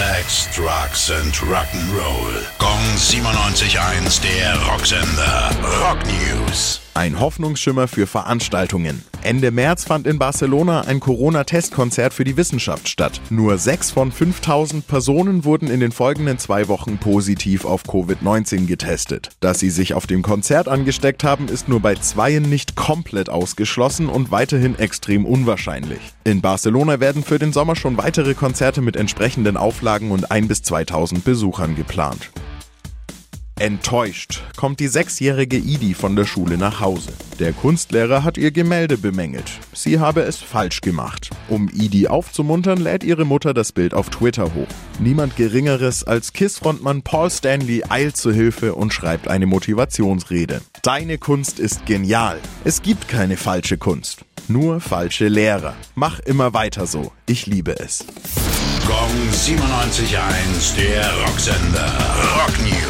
Sex, Drugs and Rock'n'Roll. Gong 97.1, der Rocksender. Rock News. Ein Hoffnungsschimmer für Veranstaltungen. Ende März fand in Barcelona ein Corona-Testkonzert für die Wissenschaft statt. Nur sechs von 5000 Personen wurden in den folgenden zwei Wochen positiv auf Covid-19 getestet. Dass sie sich auf dem Konzert angesteckt haben, ist nur bei zweien nicht komplett ausgeschlossen und weiterhin extrem unwahrscheinlich. In Barcelona werden für den Sommer schon weitere Konzerte mit entsprechenden Auflagen und 1 bis 2000 Besuchern geplant. Enttäuscht kommt die sechsjährige Idi von der Schule nach Hause. Der Kunstlehrer hat ihr Gemälde bemängelt. Sie habe es falsch gemacht. Um Idi aufzumuntern, lädt ihre Mutter das Bild auf Twitter hoch. Niemand Geringeres als KISS-Frontmann Paul Stanley eilt zu Hilfe und schreibt eine Motivationsrede. Deine Kunst ist genial. Es gibt keine falsche Kunst. Nur falsche Lehrer. Mach immer weiter so. Ich liebe es. Gong 97.1, der Rocksender. Rock News.